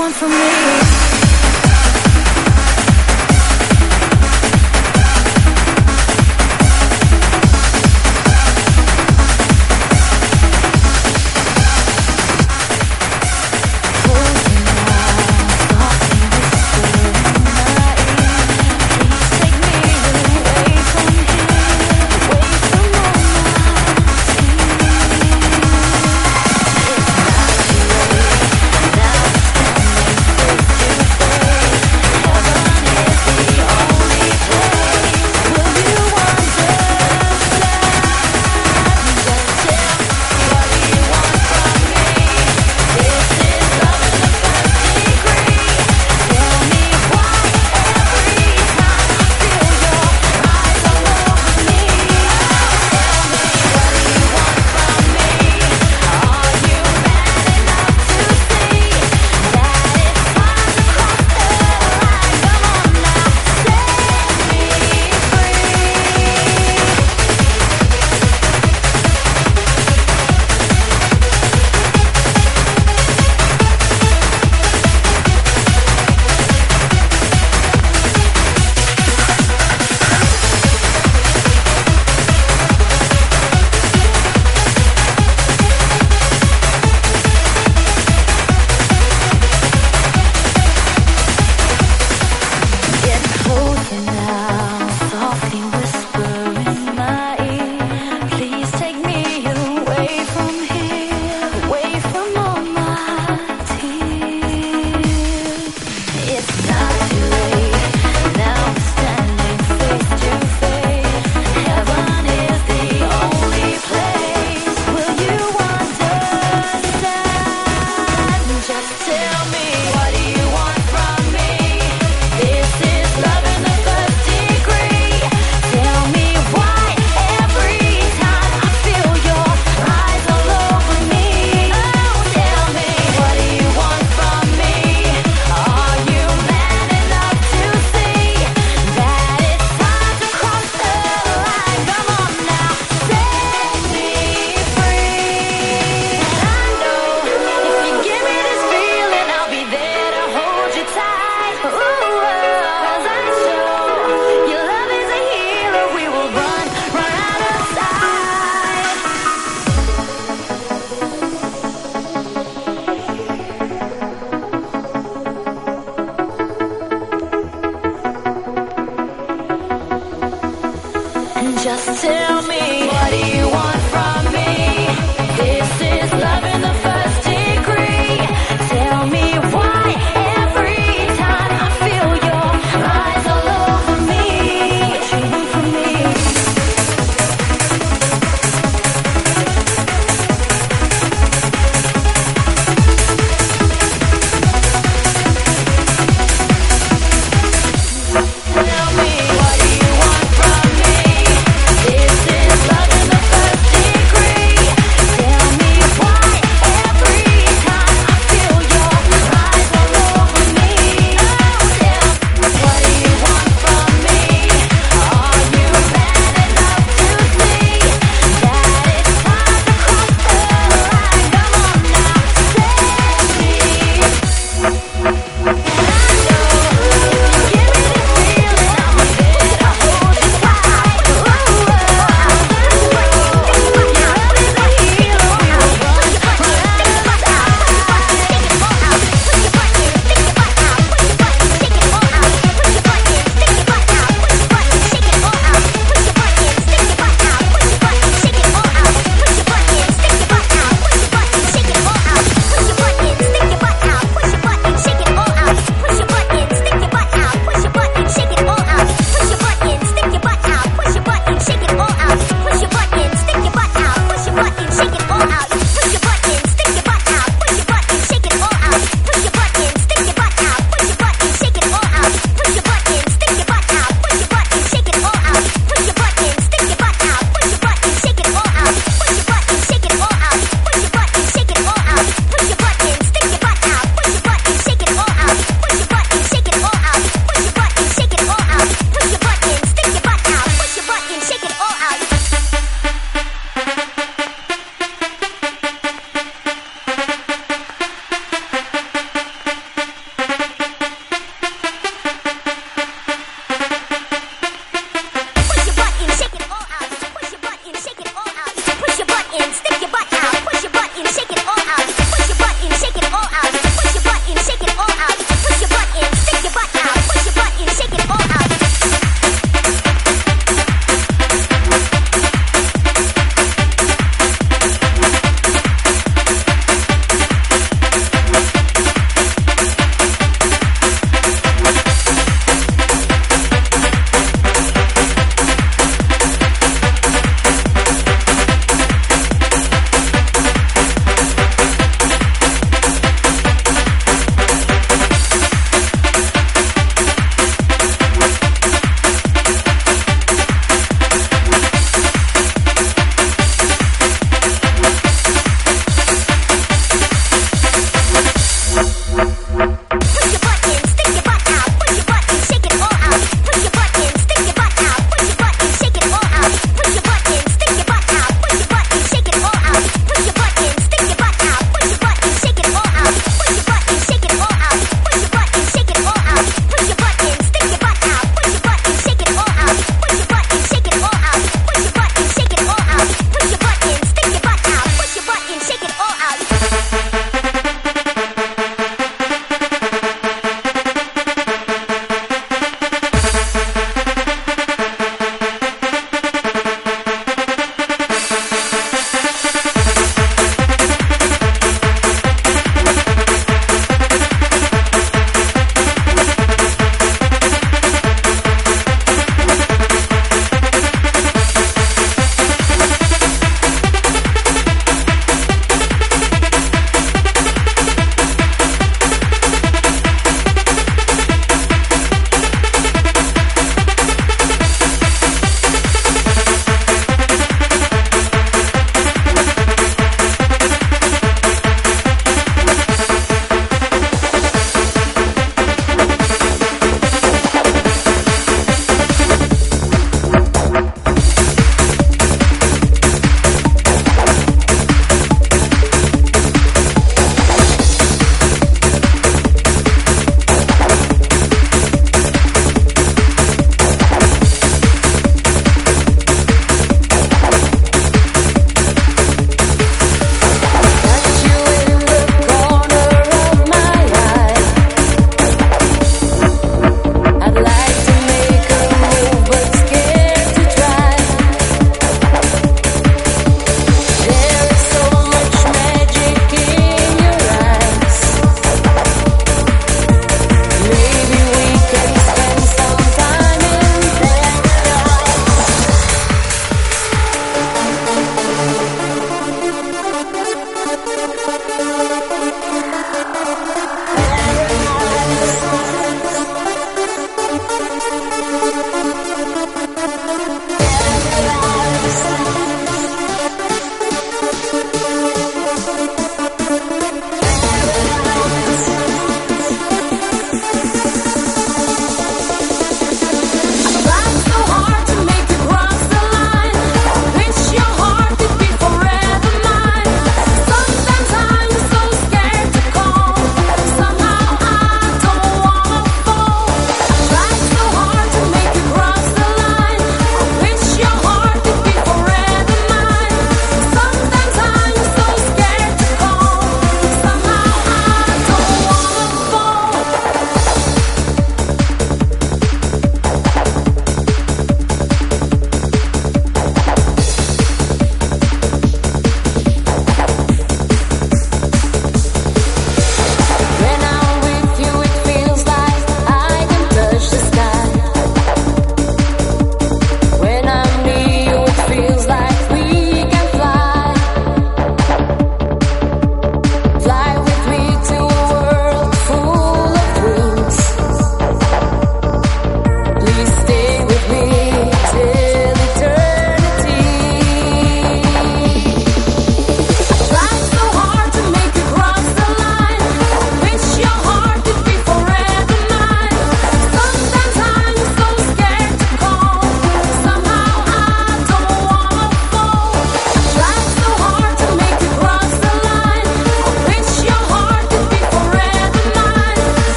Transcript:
want from me.